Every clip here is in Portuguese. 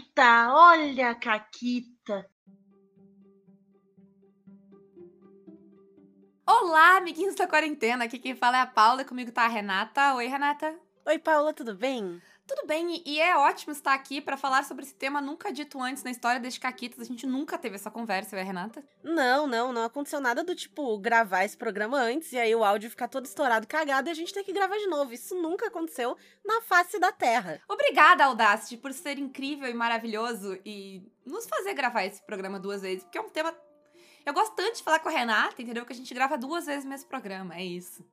Caquita, olha a Caquita. Olá, amiguinhos da quarentena. Aqui quem fala é a Paula, comigo tá a Renata. Oi, Renata. Oi, Paula, tudo bem? Tudo bem, e é ótimo estar aqui para falar sobre esse tema nunca dito antes na história das Caquitas. A gente nunca teve essa conversa, é, Renata? Não, não, não aconteceu nada do tipo gravar esse programa antes e aí o áudio ficar todo estourado, cagado e a gente ter que gravar de novo. Isso nunca aconteceu na face da Terra. Obrigada, Audacity, por ser incrível e maravilhoso e nos fazer gravar esse programa duas vezes, porque é um tema. Eu gosto tanto de falar com a Renata, entendeu? Que a gente grava duas vezes o mesmo programa, é isso.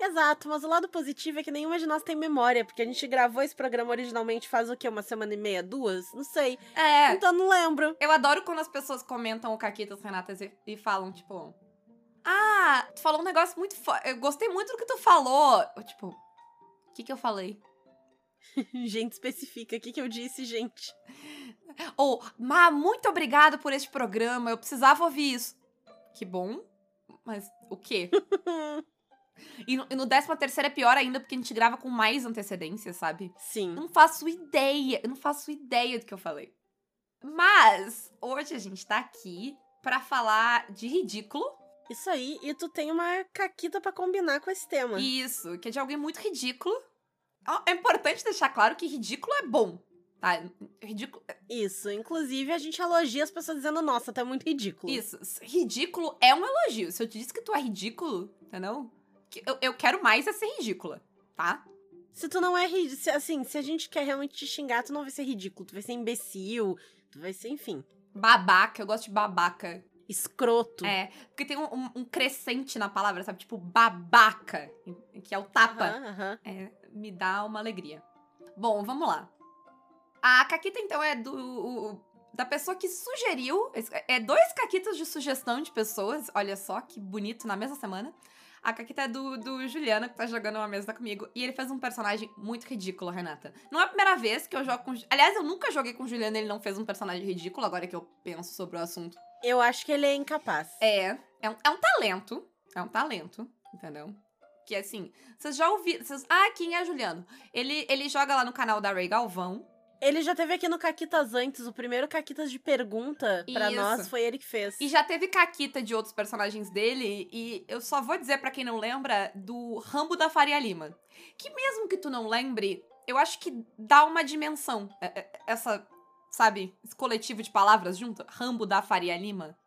Exato, mas o lado positivo é que nenhuma de nós tem memória, porque a gente gravou esse programa originalmente faz o quê? Uma semana e meia? Duas? Não sei. É. Então não lembro. Eu adoro quando as pessoas comentam o Caquitas Renatas e, e falam, tipo. Ah, tu falou um negócio muito. Eu gostei muito do que tu falou. Eu, tipo, o que que eu falei? gente, especifica. O que que eu disse, gente? Ou, Má, muito obrigado por este programa. Eu precisava ouvir isso. Que bom. Mas o quê? E no, e no 13 terceiro é pior ainda, porque a gente grava com mais antecedência, sabe? Sim. Não faço ideia, eu não faço ideia do que eu falei. Mas, hoje a gente tá aqui para falar de ridículo. Isso aí, e tu tem uma caquita para combinar com esse tema. Isso, que é de alguém muito ridículo. É importante deixar claro que ridículo é bom, tá? Ridículo. Isso, inclusive a gente elogia as pessoas dizendo, nossa, tá muito ridículo. Isso, ridículo é um elogio. Se eu te disse que tu é ridículo, entendeu? Eu, eu quero mais é ser ridícula, tá? Se tu não é ridículo, assim, se a gente quer realmente te xingar, tu não vai ser ridículo, tu vai ser imbecil, tu vai ser, enfim. Babaca, eu gosto de babaca. Escroto. É, porque tem um, um, um crescente na palavra, sabe? Tipo, babaca, que é o tapa. Uhum, uhum. É, me dá uma alegria. Bom, vamos lá. A caquita, então, é do. O, da pessoa que sugeriu. É dois caquitas de sugestão de pessoas. Olha só que bonito na mesma semana. A Caquita é do, do Juliano, que tá jogando uma mesa comigo. E ele fez um personagem muito ridículo, Renata. Não é a primeira vez que eu jogo com. Aliás, eu nunca joguei com o Juliano e ele não fez um personagem ridículo, agora que eu penso sobre o assunto. Eu acho que ele é incapaz. É. É um, é um talento. É um talento, entendeu? Que assim, vocês já ouviram. Vocês, ah, quem é Juliano? Ele, ele joga lá no canal da Ray Galvão. Ele já teve aqui no Caquitas antes, o primeiro Caquitas de pergunta para nós foi ele que fez. E já teve Caquita de outros personagens dele, e eu só vou dizer para quem não lembra do Rambo da Faria Lima. Que mesmo que tu não lembre, eu acho que dá uma dimensão. É, é, essa, sabe, esse coletivo de palavras junto, Rambo da Faria Lima.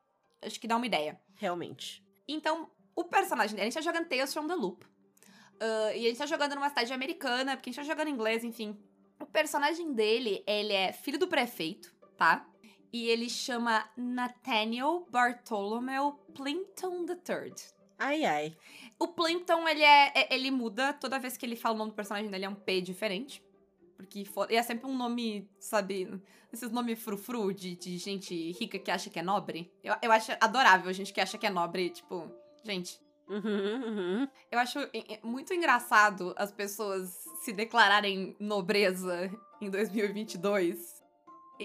Acho que dá uma ideia. Realmente. Então, o personagem dele, a gente tá jogando Tales from the Loop. Uh, e a gente tá jogando numa cidade americana, porque a gente tá jogando inglês, enfim. O personagem dele, ele é filho do prefeito, tá? E ele chama Nathaniel Bartholomew Plimpton III. Ai, ai. O Plimpton, ele é, é, ele muda toda vez que ele fala o nome do personagem dele, é um P diferente. Porque for, é sempre um nome, sabe, esses nomes frufru de, de gente rica que acha que é nobre. Eu, eu acho adorável a gente que acha que é nobre, tipo, gente. Uhum, uhum. Eu acho muito engraçado as pessoas se declararem nobreza em 2022.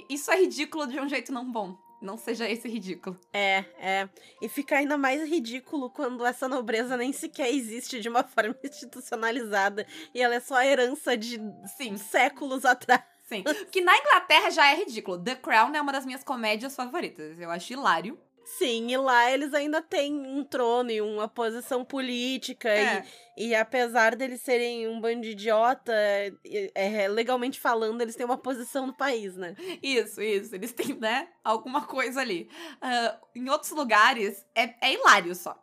Isso é ridículo de um jeito não bom. Não seja esse ridículo. É, é. E fica ainda mais ridículo quando essa nobreza nem sequer existe de uma forma institucionalizada e ela é só a herança de Sim. séculos atrás. Sim. Que na Inglaterra já é ridículo. The Crown é uma das minhas comédias favoritas. Eu acho hilário. Sim, e lá eles ainda têm um trono e uma posição política. É. E, e apesar deles serem um bando de idiota, é, é, legalmente falando, eles têm uma posição no país, né? Isso, isso. Eles têm, né, alguma coisa ali. Uh, em outros lugares, é, é hilário só.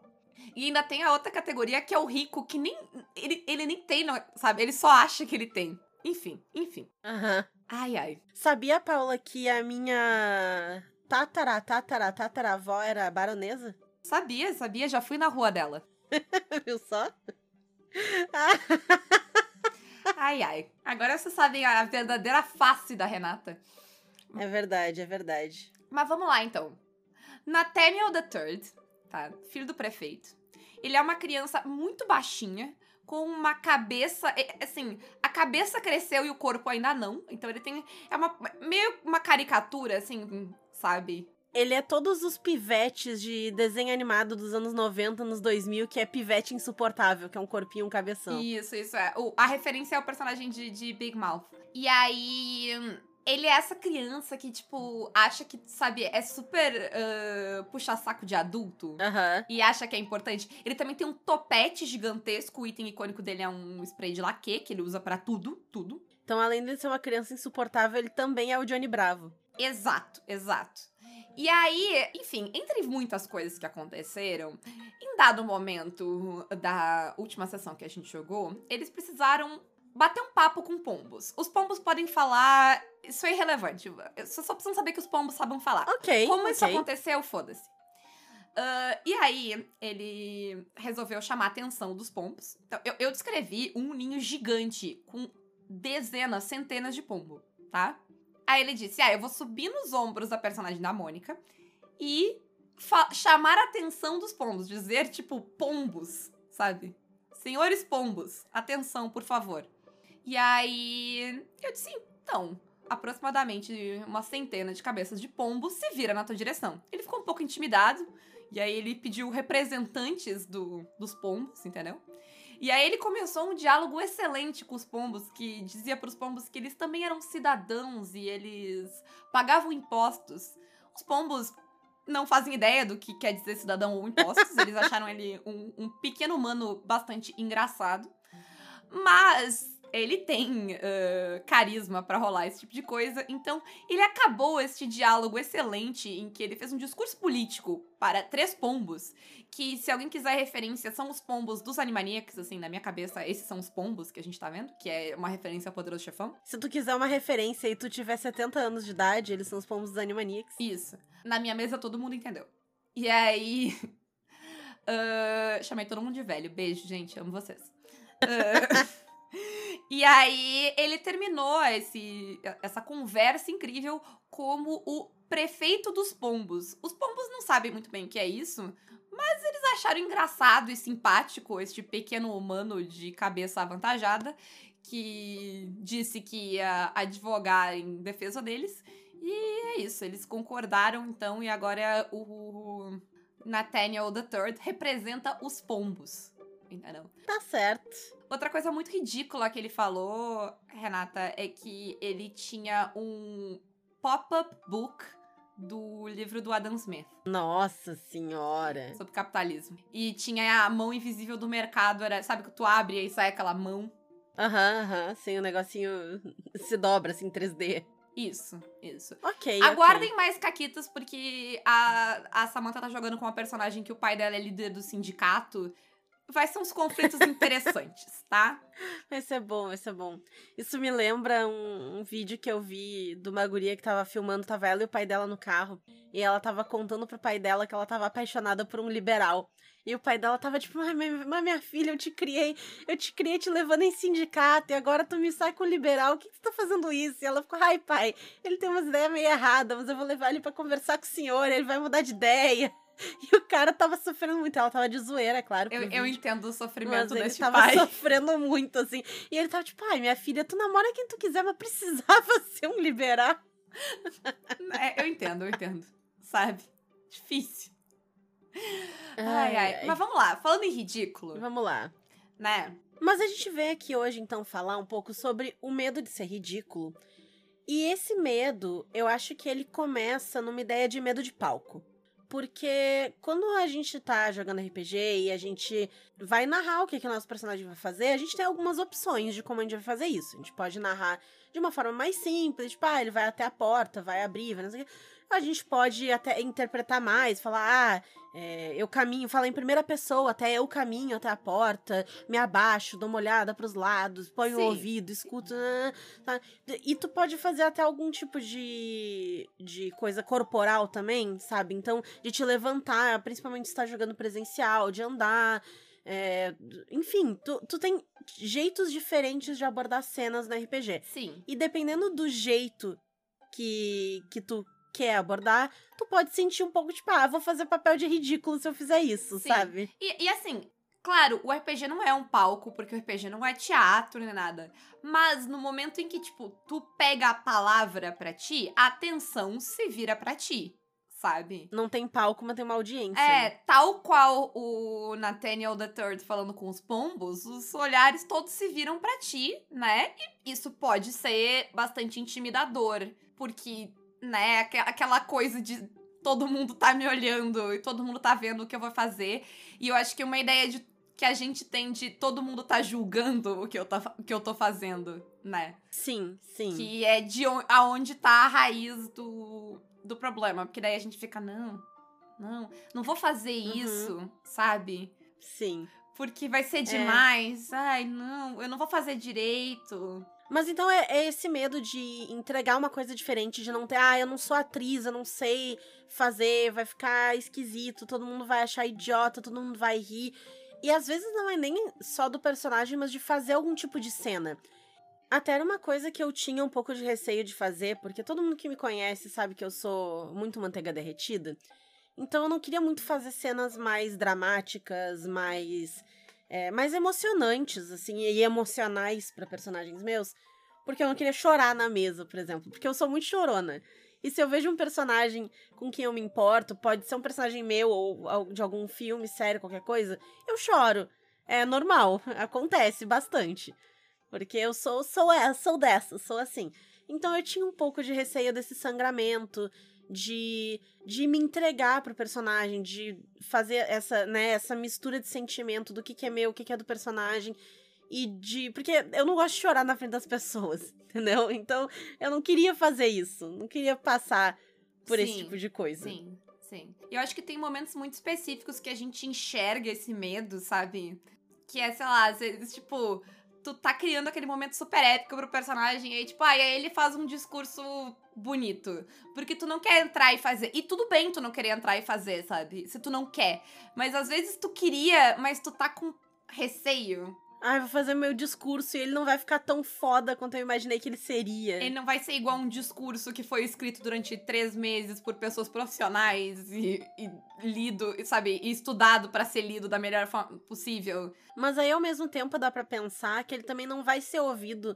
E ainda tem a outra categoria que é o rico, que nem. Ele, ele nem tem, sabe? Ele só acha que ele tem. Enfim, enfim. Aham. Uhum. Ai, ai. Sabia, Paula, que a minha tatara, tatara, tataravó era baronesa? Sabia, sabia, já fui na rua dela. Viu só? ai, ai. Agora vocês sabem a verdadeira face da Renata. É verdade, é verdade. Mas vamos lá, então. Nathaniel III, tá? Filho do prefeito. Ele é uma criança muito baixinha, com uma cabeça. Assim, a cabeça cresceu e o corpo ainda não. Então ele tem. É uma, meio uma caricatura, assim, sabe? Ele é todos os pivetes de desenho animado dos anos 90, nos 2000, que é pivete insuportável, que é um corpinho, um cabeção. Isso, isso é. O, a referência é o personagem de, de Big Mouth. E aí. Ele é essa criança que, tipo, acha que, sabe, é super uh, puxa-saco de adulto. Aham. E acha que é importante. Ele também tem um topete gigantesco. O item icônico dele é um spray de laque, que ele usa pra tudo, tudo. Então, além de ser uma criança insuportável, ele também é o Johnny Bravo. Exato, exato. E aí, enfim, entre muitas coisas que aconteceram, em dado momento da última sessão que a gente jogou, eles precisaram bater um papo com pombos. Os pombos podem falar. Isso é irrelevante. Você só precisa saber que os pombos sabem falar. Ok. Como isso ok. aconteceu, foda-se. Ah, e aí, ele resolveu chamar a atenção dos pombos. Então, eu, eu descrevi um ninho gigante com dezenas, centenas de pombo, tá? Aí ele disse: Ah, eu vou subir nos ombros da personagem da Mônica e chamar a atenção dos pombos. Dizer, tipo, pombos, sabe? Senhores pombos, atenção, por favor. E aí, eu disse: Então, aproximadamente uma centena de cabeças de pombos se vira na tua direção. Ele ficou um pouco intimidado, e aí ele pediu representantes do, dos pombos, entendeu? E aí ele começou um diálogo excelente com os pombos, que dizia para os pombos que eles também eram cidadãos e eles pagavam impostos. Os pombos não fazem ideia do que quer dizer cidadão ou impostos, eles acharam ele um, um pequeno humano bastante engraçado. Mas ele tem uh, carisma pra rolar esse tipo de coisa, então ele acabou este diálogo excelente em que ele fez um discurso político para três pombos, que se alguém quiser referência, são os pombos dos Animaniacs, assim, na minha cabeça, esses são os pombos que a gente tá vendo, que é uma referência ao Poderoso Chefão. Se tu quiser uma referência e tu tiver 70 anos de idade, eles são os pombos dos Animaniacs. Isso. Na minha mesa todo mundo entendeu. E aí. ah, chamei todo mundo de velho. Beijo, gente. Amo vocês. Ah, e aí ele terminou esse, essa conversa incrível como o prefeito dos pombos. Os pombos não sabem muito bem o que é isso, mas eles acharam engraçado e simpático este pequeno humano de cabeça avantajada que disse que ia advogar em defesa deles. E é isso, eles concordaram então e agora o Nathaniel III representa os pombos. Entendeu? Tá certo. Outra coisa muito ridícula que ele falou, Renata, é que ele tinha um pop-up book do livro do Adam Smith Nossa senhora. sobre capitalismo. E tinha a mão invisível do mercado, era, sabe que tu abre e sai aquela mão? Aham, aham. Sim, o negocinho se dobra assim em 3D. Isso, isso. Ok. Aguardem mais caquitas, porque a, a Samantha tá jogando com uma personagem que o pai dela é líder do sindicato. Vai ser uns conflitos interessantes, tá? Vai ser bom, vai ser bom. Isso me lembra um, um vídeo que eu vi de uma guria que tava filmando, tava ela e o pai dela no carro. E ela tava contando pro pai dela que ela tava apaixonada por um liberal. E o pai dela tava tipo, mas, mas minha filha, eu te criei, eu te criei te levando em sindicato, e agora tu me sai com o liberal, o que, que tu tá fazendo isso? E ela ficou, ai pai, ele tem umas ideias meio erradas, mas eu vou levar ele pra conversar com o senhor, ele vai mudar de ideia. E o cara tava sofrendo muito, ela tava de zoeira, é claro. Eu, eu entendo o Mas sofrimento ele desse tava pai. sofrendo muito, assim. E ele tava tipo, ai, minha filha, tu namora quem tu quiser, mas precisava ser um liberal. É, eu entendo, eu entendo. Sabe? Difícil. Ai, ai. Mas vamos lá, falando em ridículo, Vamos lá. né? Mas a gente veio aqui hoje, então, falar um pouco sobre o medo de ser ridículo. E esse medo, eu acho que ele começa numa ideia de medo de palco. Porque quando a gente tá jogando RPG e a gente vai narrar o que, que o nosso personagem vai fazer, a gente tem algumas opções de como a gente vai fazer isso. A gente pode narrar de uma forma mais simples, tipo, ah, ele vai até a porta, vai abrir, vai não sei o quê. A gente pode até interpretar mais, falar, ah, é, eu caminho, falar em primeira pessoa, até eu caminho até a porta, me abaixo, dou uma olhada pros lados, ponho o Sim. ouvido, escuto. tá? E tu pode fazer até algum tipo de, de coisa corporal também, sabe? Então, de te levantar, principalmente se tá jogando presencial, de andar. é, enfim, tu, tu tem jeitos diferentes de abordar cenas no RPG. Sim. E dependendo do jeito que, que tu quer abordar, tu pode sentir um pouco tipo, ah, vou fazer papel de ridículo se eu fizer isso, Sim. sabe? E, e assim, claro, o RPG não é um palco, porque o RPG não é teatro nem nada. Mas no momento em que, tipo, tu pega a palavra pra ti, a atenção se vira pra ti. sabe? Não tem palco, mas tem uma audiência. É, tal qual o Nathaniel III falando com os pombos, os olhares todos se viram para ti, né? E isso pode ser bastante intimidador, porque, né, aquela coisa de todo mundo tá me olhando e todo mundo tá vendo o que eu vou fazer. E eu acho que uma ideia de que a gente tem de todo mundo tá julgando o que eu, tá, o que eu tô fazendo, né? Sim, sim. Que é de on, aonde tá a raiz do, do problema. Porque daí a gente fica, não, não, não vou fazer uhum. isso, sabe? Sim. Porque vai ser é. demais. É. Ai, não, eu não vou fazer direito. Mas então é, é, esse medo de entregar uma coisa diferente, de não ter, ah, eu não sou atriz, eu não sei fazer, vai ficar esquisito, todo mundo vai achar idiota, todo mundo vai rir. E às vezes não é nem só do personagem, mas de fazer algum tipo de cena. Até era uma coisa que eu tinha um pouco de receio de fazer, porque todo mundo que me conhece sabe que eu sou muito manteiga derretida. Então eu não queria muito fazer cenas mais dramáticas, mais é, mais emocionantes, assim, e emocionais para personagens meus, porque eu não queria chorar na mesa, por exemplo, porque eu sou muito chorona. E se eu vejo um personagem com quem eu me importo, pode ser um personagem meu ou de algum filme, série, qualquer coisa, eu choro. É normal, acontece bastante. Porque eu sou, sou essa, sou dessa, sou assim. Então eu tinha um pouco de receio desse sangramento, de, de me entregar pro personagem, de fazer essa, né, essa mistura de sentimento do que, que é meu, o que, que é do personagem. E de. Porque eu não gosto de chorar na frente das pessoas, entendeu? Então eu não queria fazer isso. Não queria passar por sim, esse tipo de coisa. Sim, sim. Eu acho que tem momentos muito específicos que a gente enxerga esse medo, sabe? Que é, sei lá, tipo, tu tá criando aquele momento super épico pro personagem, e aí, tipo, ah, e aí ele faz um discurso bonito. Porque tu não quer entrar e fazer. E tudo bem tu não querer entrar e fazer, sabe? Se tu não quer. Mas às vezes tu queria, mas tu tá com receio. Ai, vou fazer meu discurso e ele não vai ficar tão foda quanto eu imaginei que ele seria. Ele não vai ser igual um discurso que foi escrito durante três meses por pessoas profissionais e, e lido, sabe, e estudado para ser lido da melhor forma possível. Mas aí, ao mesmo tempo, dá para pensar que ele também não vai ser ouvido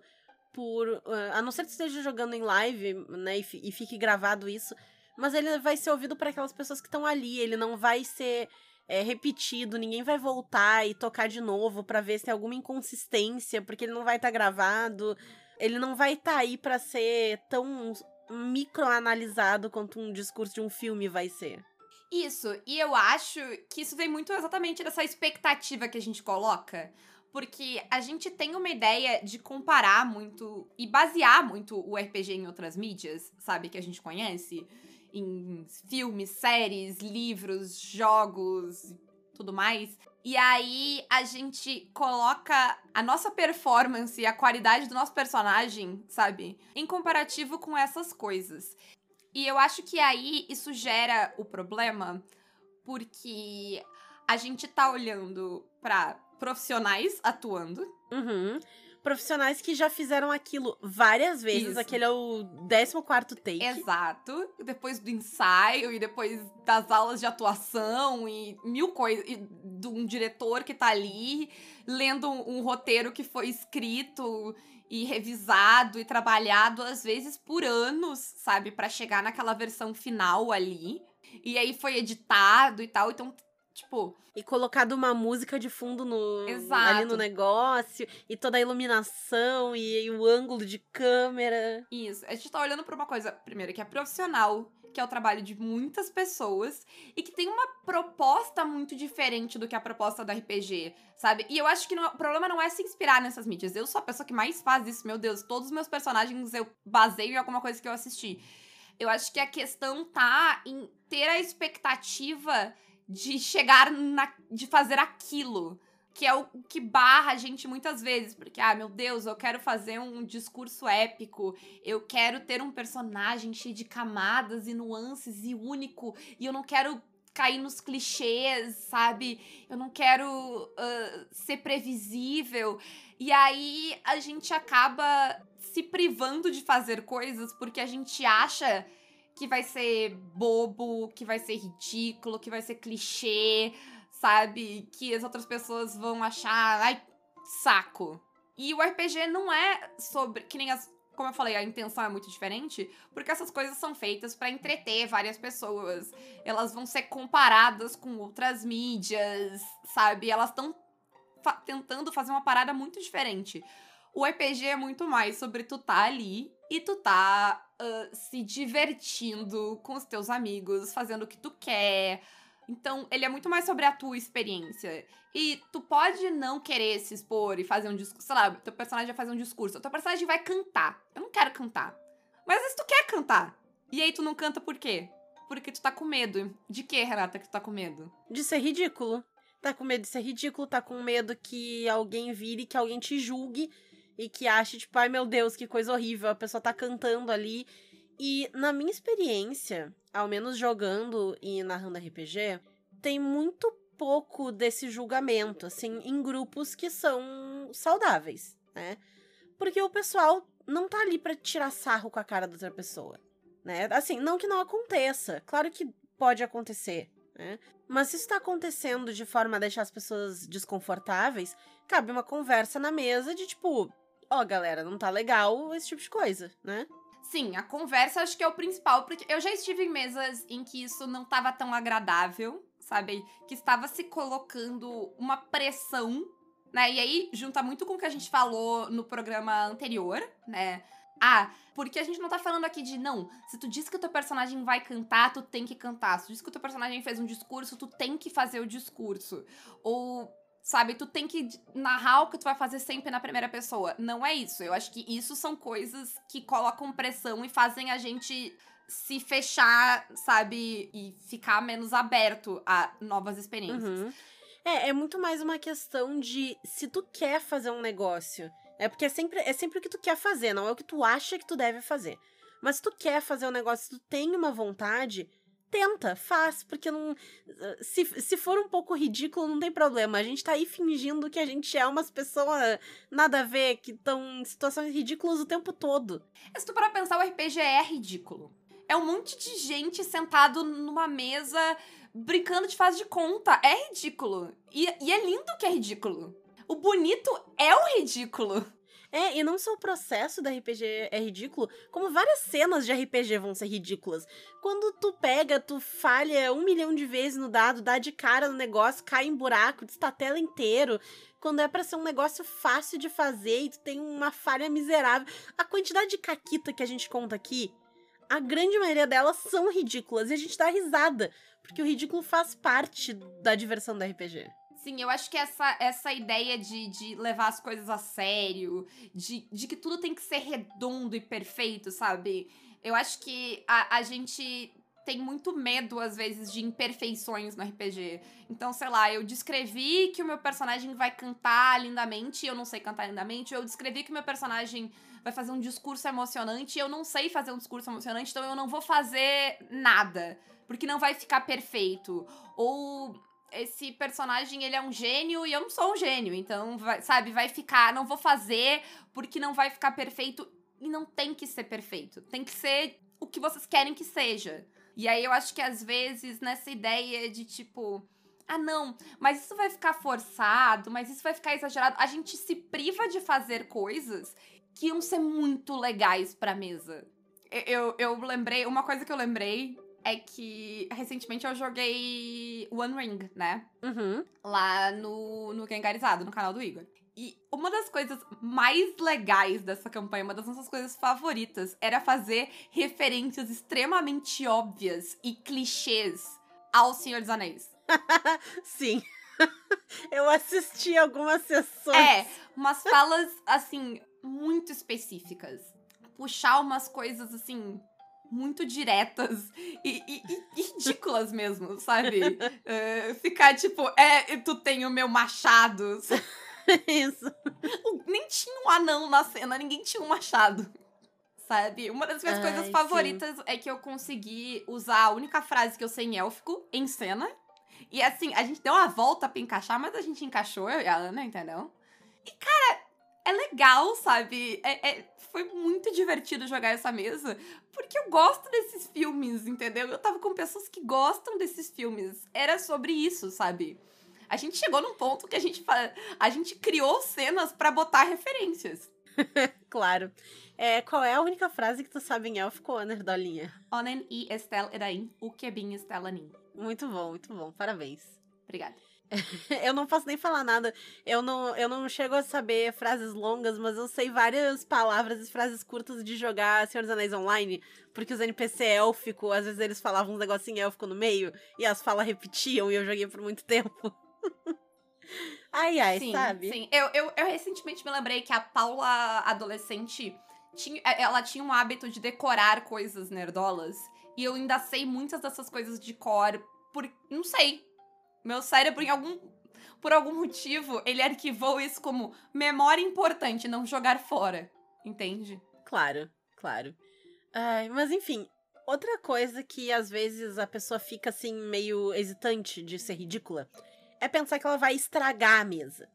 por. Uh, a não ser que esteja jogando em live, né, e, e fique gravado isso. Mas ele vai ser ouvido para aquelas pessoas que estão ali. Ele não vai ser é, repetido, ninguém vai voltar e tocar de novo para ver se tem alguma inconsistência, porque ele não vai estar tá gravado, ele não vai estar tá aí para ser tão microanalisado quanto um discurso de um filme vai ser. Isso, e eu acho que isso vem muito exatamente dessa expectativa que a gente coloca. Porque a gente tem uma ideia de comparar muito e basear muito o RPG em outras mídias, sabe? Que a gente conhece em filmes, séries, livros, jogos, tudo mais. E aí a gente coloca a nossa performance e a qualidade do nosso personagem, sabe, em comparativo com essas coisas. E eu acho que aí isso gera o problema, porque a gente tá olhando para profissionais atuando. Uhum profissionais que já fizeram aquilo várias vezes. Isso. Aquele é o 14 take. Exato. Depois do ensaio e depois das aulas de atuação e mil coisas. E de um diretor que tá ali lendo um, um roteiro que foi escrito e revisado e trabalhado às vezes por anos, sabe, para chegar naquela versão final ali. E aí foi editado e tal, então Tipo. E colocado uma música de fundo no, Exato. ali no negócio, e toda a iluminação, e, e, o ângulo de câmera. Isso. A gente tá olhando pra uma coisa, primeiro, que é profissional, que é o trabalho de muitas pessoas, e que tem uma proposta muito diferente do que a proposta do RPG, sabe? E eu acho que não, o problema não é se inspirar nessas mídias. Eu sou a pessoa que mais faz isso, meu Deus. Todos os meus personagens eu baseio em alguma coisa que eu assisti. Eu acho que a questão tá em ter a expectativa de chegar na. de fazer aquilo. Que é o que barra a gente muitas vezes. Porque, ah, meu Deus, eu quero fazer um discurso épico. Eu quero ter um personagem cheio de camadas e nuances e único. E eu não quero cair nos clichês, sabe? Eu não quero uh, ser previsível. E aí a gente acaba se privando de fazer coisas porque a gente acha que vai ser bobo, que vai ser ridículo, que vai ser clichê, sabe? Que as outras pessoas vão achar, ai, saco. E o RPG não é sobre, que nem as como eu falei, a intenção é muito diferente, porque essas coisas são feitas para entreter várias pessoas. Elas vão ser comparadas com outras mídias, sabe? Elas estão fa tentando fazer uma parada muito diferente. O RPG é muito mais sobre tu tá ali e tu tá uh, se divertindo com os teus amigos, fazendo o que tu quer. Então, ele é muito mais sobre a tua experiência. E tu pode não querer se expor e fazer um discurso. Sei lá, teu personagem vai fazer um discurso. O teu personagem vai cantar. Eu não quero cantar. Mas se tu quer cantar. E aí tu não canta por quê? Porque tu tá com medo. De que, Renata, que tu tá com medo? De ser ridículo. Tá com medo de ser ridículo, tá com medo que alguém vire, que alguém te julgue e que ache, tipo, ai meu Deus, que coisa horrível, a pessoa tá cantando ali. E na minha experiência, ao menos jogando e narrando RPG, tem muito pouco desse julgamento, assim, em grupos que são saudáveis, né? Porque o pessoal não tá ali para tirar sarro com a cara da outra pessoa, né? Assim, não que não aconteça, claro que pode acontecer, né? Mas se isso tá acontecendo de forma a deixar as pessoas desconfortáveis, cabe uma conversa na mesa de tipo, ó, oh, galera, não tá legal esse tipo de coisa, né? Sim, a conversa acho que é o principal, porque eu já estive em mesas em que isso não estava tão agradável, sabe? Que estava se colocando uma pressão, né? E aí junta muito com o que a gente falou no programa anterior, né? Ah, porque a gente não tá falando aqui de não, se tu diz que o teu personagem vai cantar, tu tem que cantar. Se tu diz que o teu personagem fez um discurso, tu tem que fazer o discurso. Ou sabe? Tu tem que narrar o que tu vai fazer sempre na primeira pessoa. Não é isso. Eu acho que isso são coisas que colocam pressão e fazem a gente se fechar, sabe? E ficar menos aberto a novas experiências. Uhum. É, é muito mais uma questão de se tu quer fazer um negócio. É porque é sempre, é sempre o que tu quer fazer, não é o que tu acha que tu deve fazer. Mas se tu quer fazer um negócio, se tu tem uma vontade, tenta, faz, porque não. Se, se for um pouco ridículo, não tem problema. A gente tá aí fingindo que a gente é umas pessoas nada a ver, que estão em situações ridículas o tempo todo. Se tu para pensar, o RPG é ridículo. É um monte de gente sentado numa mesa brincando de faz de conta. É ridículo. E, e é lindo que é ridículo. O bonito é o ridículo. É, e não só o processo da RPG é ridículo, como várias cenas de RPG vão ser ridículas. Quando tu pega, tu falha um milhão de vezes no dado, dá de cara no negócio, cai em buraco, destatela inteiro. Quando é para ser um negócio fácil de fazer e tu tem uma falha miserável. A quantidade de caquita que a gente conta aqui, a grande maioria delas são ridículas e a gente dá risada, porque o ridículo faz parte da diversão do RPG. Sim, eu acho que essa, essa ideia de, de levar as coisas a sério, de, de que tudo tem que ser redondo e perfeito, sabe? Eu acho que a, a gente tem muito medo, às vezes, de imperfeições no RPG. Então, sei lá, eu descrevi que o meu personagem vai cantar lindamente e eu não sei cantar lindamente. Eu descrevi que o meu personagem vai fazer um discurso emocionante e eu não sei fazer um discurso emocionante, então eu não vou fazer nada. Porque não vai ficar perfeito. Ou esse personagem, ele é um gênio e eu não sou um gênio. Então, vai, sabe, vai ficar, não vou fazer porque não vai ficar perfeito. E não tem que ser perfeito. Tem que ser o que vocês querem que seja. E aí eu acho que às vezes nessa ideia de tipo, ah não, mas isso vai ficar forçado, mas isso vai ficar exagerado, a gente se priva de fazer coisas que iam ser muito legais pra mesa. Eu, eu, eu lembrei, uma coisa que eu lembrei é que recentemente eu joguei One Ring, né? Uhum. Lá no, no Gengarizado, no canal do Igor. E uma das coisas mais legais dessa campanha, uma das nossas coisas favoritas, era fazer referências extremamente óbvias e clichês ao Senhor dos Anéis. Sim. Eu assisti algumas sessões. É, umas falas, assim, muito específicas. Puxar umas coisas, assim, muito diretas e, e, e ridículas mesmo, sabe? uh, ficar tipo, é, tu tem o meu machado. Isso. Nem tinha um anão na cena, ninguém tinha um machado. Sabe? Uma das minhas Ai, coisas favoritas sim. é que eu consegui usar a única frase que eu sei em élfico em cena. E assim, a gente deu uma volta pra encaixar, mas a gente encaixou, eu e a Ana, entendeu? E, cara, é legal, sabe? É, é, foi muito divertido jogar essa mesa, porque eu gosto desses filmes, entendeu? Eu tava com pessoas que gostam desses filmes. Era sobre isso, sabe? A gente chegou num ponto que a gente, a gente criou cenas para botar referências. claro. É, qual é a única frase que tu sabe em élfico, Nerdolinha? Onen i estel edain, ukebin estelanin. Muito bom, muito bom. Parabéns. Obrigada. eu não posso nem falar nada. Eu não, eu não chego a saber frases longas, mas eu sei várias palavras e frases curtas de jogar Senhor dos Anéis Online, porque os NPC élfico, às vezes eles falavam uns negocinho élfico no meio, e as falas repetiam, e eu joguei por muito tempo. ai, ai, sim, sabe? Sim, eu, eu, eu recentemente me lembrei que a Paula, adolescente, tinha, é, ela tinha um hábito de decorar coisas nerdolas, e eu ainda sei muitas dessas coisas de cor, por, não sei, meu cérebro, em algum. Por algum motivo, ele arquivou isso como memória importante, não jogar fora. Entende? Claro, claro. Ai, mas enfim, outra coisa que às vezes a pessoa fica assim meio hesitante de ser ridícula é pensar que ela vai estragar a mesa.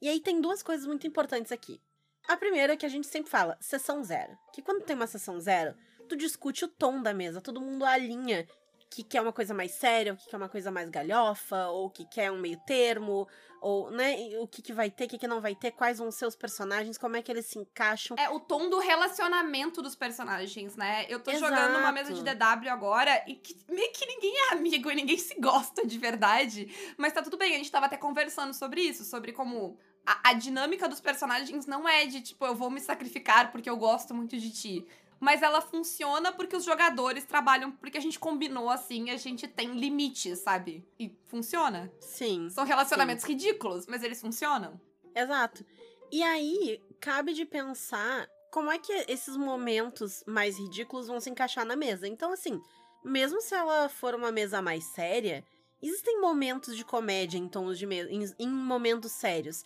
E aí tem duas coisas muito importantes aqui. A primeira é que a gente sempre fala, sessão zero. Que quando tem uma sessão zero, tu discute o tom da mesa, todo mundo alinha que quer uma coisa mais séria, o que quer uma coisa mais galhofa, ou que quer um meio termo, ou, né, o que, que vai ter, o que, que não vai ter, quais vão ser os personagens, como é que eles se encaixam. É o tom do relacionamento dos personagens, né? Eu tô Exato. jogando uma mesa de DW agora e que meio que ninguém é amigo e ninguém se gosta de verdade. Mas tá tudo bem, a gente tava até conversando sobre isso, sobre como a, a dinâmica dos personagens não é de tipo, eu vou me sacrificar porque eu gosto muito de ti mas ela funciona porque os jogadores trabalham porque a gente combinou assim, a gente tem limites, sabe? E funciona. Sim. São relacionamentos sim. ridículos, mas eles funcionam. Exato. E aí, cabe de pensar como é que esses momentos mais ridículos vão se encaixar na mesa. Então, assim, mesmo se ela for uma mesa mais séria, existem momentos de comédia em tons de mesa, em, em momentos sérios.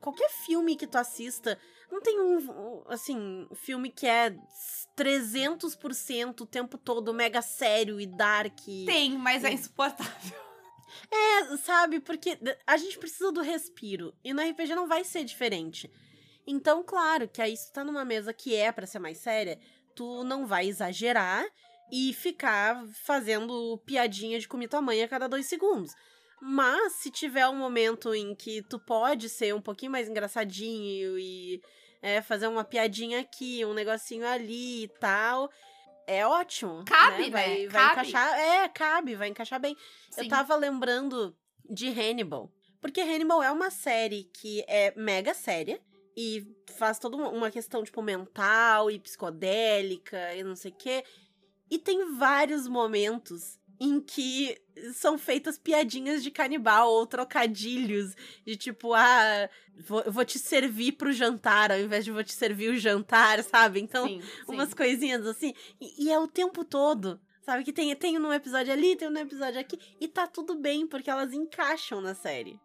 Qualquer filme que tu assista, não tem um, assim, filme que é 300% o tempo todo mega sério e dark. Tem, mas é insuportável. É, sabe? Porque a gente precisa do respiro. E no RPG não vai ser diferente. Então, claro, que aí se tu tá numa mesa que é para ser mais séria, tu não vai exagerar e ficar fazendo piadinha de comer tua mãe a cada dois segundos. Mas se tiver um momento em que tu pode ser um pouquinho mais engraçadinho e é, fazer uma piadinha aqui, um negocinho ali e tal. É ótimo. Cabe, né? Vai, né? vai cabe. encaixar. É, cabe, vai encaixar bem. Sim. Eu tava lembrando de Hannibal. Porque Hannibal é uma série que é mega séria e faz toda uma questão, tipo, mental e psicodélica e não sei o quê. E tem vários momentos em que são feitas piadinhas de canibal ou trocadilhos de tipo, ah, vou, vou te servir pro jantar ao invés de vou te servir o jantar, sabe? Então, sim, umas sim. coisinhas assim. E, e, é o tempo todo. Sabe? Que tem, tem um episódio ali, tem um episódio aqui. E tá tudo bem, porque elas encaixam na série.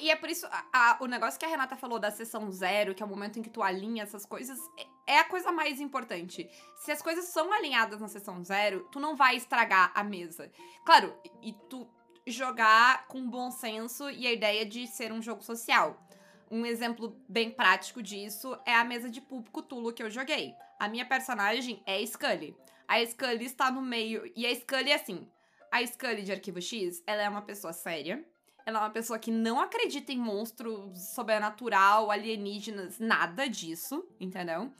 E é por isso, a, a, o negócio que a Renata falou da sessão zero, que é o momento em que tu alinha essas coisas, é, é a coisa mais importante. Se as coisas são alinhadas na sessão zero, tu não vai estragar a mesa. Claro, e, tu jogar com bom senso e a ideia de ser um jogo social. Um exemplo bem prático disso é a mesa de público Tulo que eu joguei. A minha personagem é a Scully. A Scully está no meio. E a Scully é assim. A Scully de Arquivo X, ela é uma pessoa séria. Ela é uma pessoa que não acredita em monstros sobrenatural, alienígenas, nada disso, entendeu?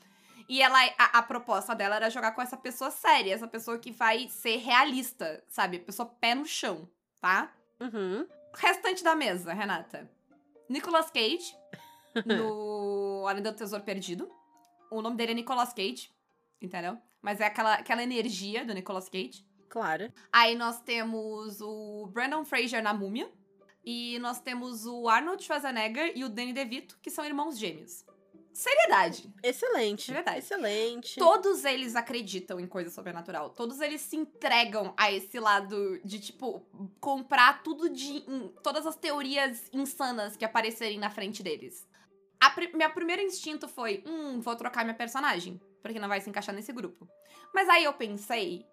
E ela, a, a, proposta dela era jogar com essa pessoa séria, essa pessoa que vai ser realista, sabe? Pessoa pé no chão, tá? Uhum. Restante da mesa, Renata. Nicolas Cage, no Além do Tesouro Perdido. O nome dele é Nicolas Cage, entendeu? Mas é aquela, aquela energia do Nicolas Cage. Claro. Aí nós temos o Brandon Fraser na Múmia. E nós temos o Arnold Schwarzenegger e o Danny DeVito, que são irmãos gêmeos. Seriedade. Excelente. Verdade. Excelente. Todos eles acreditam em coisa sobrenatural. Todos eles se entregam a esse lado de, tipo, comprar tudo de. Em, todas as teorias insanas que aparecerem na frente deles. A pr meu primeiro instinto foi: hum, vou trocar minha personagem. Porque não vai se encaixar nesse grupo. Mas aí eu pensei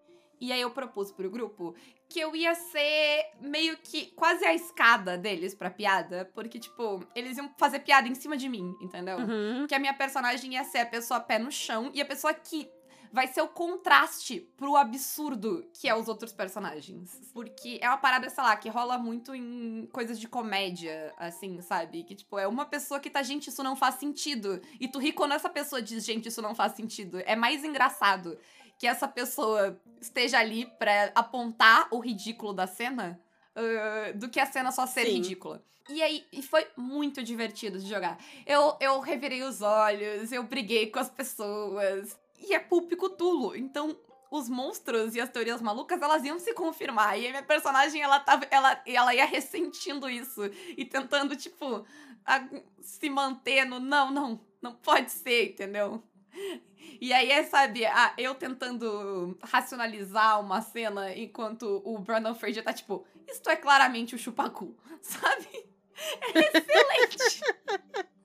e aí eu propus pro grupo que eu ia ser meio que quase a escada deles pra piada. Porque, tipo, eles iam fazer piada em cima de mim, entendeu? Uhum. Que a minha personagem ia ser a pessoa pé no chão e a pessoa que vai ser o contraste pro absurdo que é os outros personagens. Porque é uma parada, sei lá, que rola muito em coisas de comédia, assim, sabe? Que, tipo, é uma pessoa que tá, gente, isso não faz sentido. E tu ri quando essa pessoa diz, gente, isso não faz sentido. É mais engraçado que essa pessoa esteja ali pra apontar o ridículo da cena uh, do que a cena só ser Sim. ridícula. E aí, e foi muito divertido de jogar. Eu, eu revirei os olhos, eu briguei com as pessoas. E é Pulp Cthulhu, então os monstros e as teorias malucas, elas iam se confirmar. E a minha personagem, ela tava, ela, ela ia ressentindo isso e tentando, tipo, a- se manter no não, não, não pode ser, entendeu? E aí, é, sabe, a- eu tentando racionalizar uma cena enquanto o Brandon Fraser tá tipo, isto é claramente o chupacu, sabe? É excelente!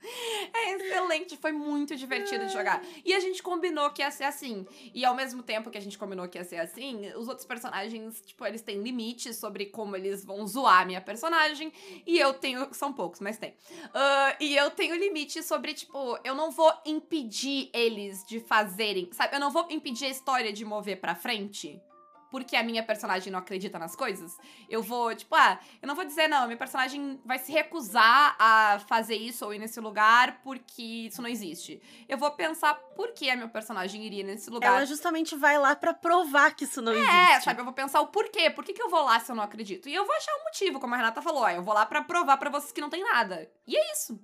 É excelente, foi muito divertido de jogar. E a gente combinou que ia ser assim. E ao mesmo tempo que a gente combinou que ia ser assim, os outros personagens, tipo, eles têm limites sobre como eles vão zoar a minha personagem. E eu tenho. São poucos, mas tem. Ah, e eu tenho limite sobre, tipo, eu não vou impedir eles de fazerem. Sabe? Eu não vou impedir a história de mover pra frente. Porque a minha personagem não acredita nas coisas. Eu vou, tipo, ah, eu não vou dizer, não, minha personagem vai se recusar a fazer isso ou ir nesse lugar porque isso não existe. Eu vou pensar por que a minha personagem iria nesse lugar. Ela justamente vai lá pra provar que isso não É, existe. sabe? Eu vou pensar o porquê. Por que, que eu vou lá se eu não acredito? E eu vou achar um motivo, como a Renata falou. Ó, eu vou lá pra provar pra vocês que não tem nada. E é isso.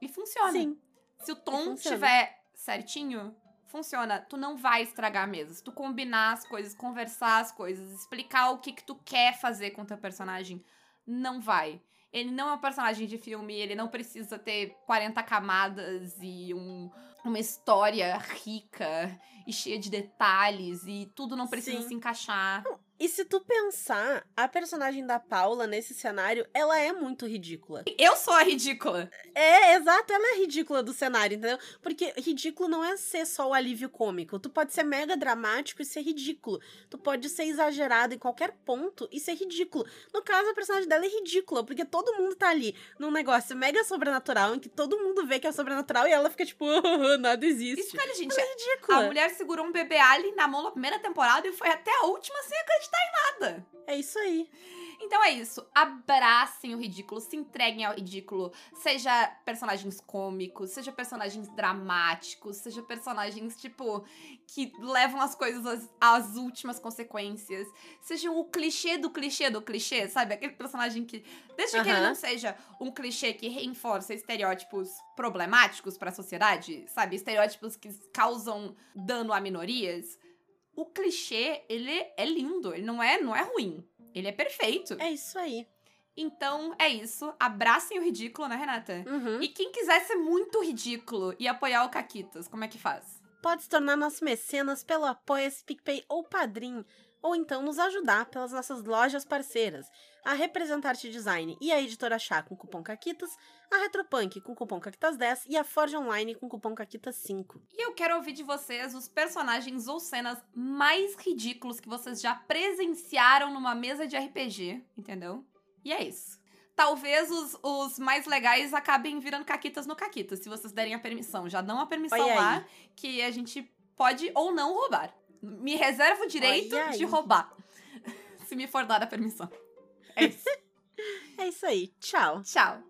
E funciona. Sim. Se o tom funciona. tiver certinho, funciona. Tu não vai estragar a mesa. Se tu combinar as coisas, conversar as coisas, explicar o que que tu quer fazer com teu personagem, não vai. Ele não é um personagem de filme, ele não precisa ter 40 camadas e um, uma história rica e cheia de detalhes e tudo não precisa Sim. se encaixar. E se tu pensar, a personagem da Paula nesse cenário, ela é muito ridícula. Eu sou a ridícula. É, exato, ela é ridícula do cenário, entendeu? Porque ridículo não é ser só o alívio cômico. Tu pode ser mega dramático e ser ridículo. Tu pode ser exagerado em qualquer ponto e ser ridículo. No caso, a personagem dela é ridícula, porque todo mundo tá ali num negócio mega sobrenatural, em que todo mundo vê que é sobrenatural e ela fica tipo, nada existe. Escolha, gente. Ela é ridícula. A mulher segurou um bebê alien na mão na primeira temporada e foi até a última sem acreditar em nada. É isso aí. Então é isso. Abracem o ridículo, se entreguem ao ridículo. Seja personagens cômicos, seja personagens dramáticos, seja personagens, tipo, que levam as coisas às, às últimas consequências. Seja o clichê do clichê do clichê, sabe? Aquele personagem que. Desde que ele não seja um clichê que reforça estereótipos problemáticos pra sociedade, sabe? Estereótipos que causam dano a minorias. O clichê, ele é lindo, ele não é, não é ruim. Ele é perfeito. É isso aí. Então, é isso. Abracem o ridículo, né, Renata? Uhum. E quem quiser ser muito ridículo e apoiar o Caquitas, como é que faz? Pode se tornar nosso mecenas pelo Apoia-se, PicPay ou Padrim, ou então nos ajudar pelas nossas lojas parceiras, a Representarte Design e a Editora Chá com cupom CAQUITAS, a Retropunk com cupom CAQUITAS10 e a Forge Online com cupom CAQUITAS5. E eu quero ouvir de vocês os personagens ou cenas mais ridículos que vocês já presenciaram numa mesa de RPG, entendeu? E é isso. Talvez os, os mais legais acabem virando caquitas no caquitas, se vocês derem a permissão. Já dão a permissão Olha lá aí. que a gente pode ou não roubar. Me reservo o direito Olha de aí. roubar. se me for dada a permissão. É isso. É isso aí. Tchau. Tchau.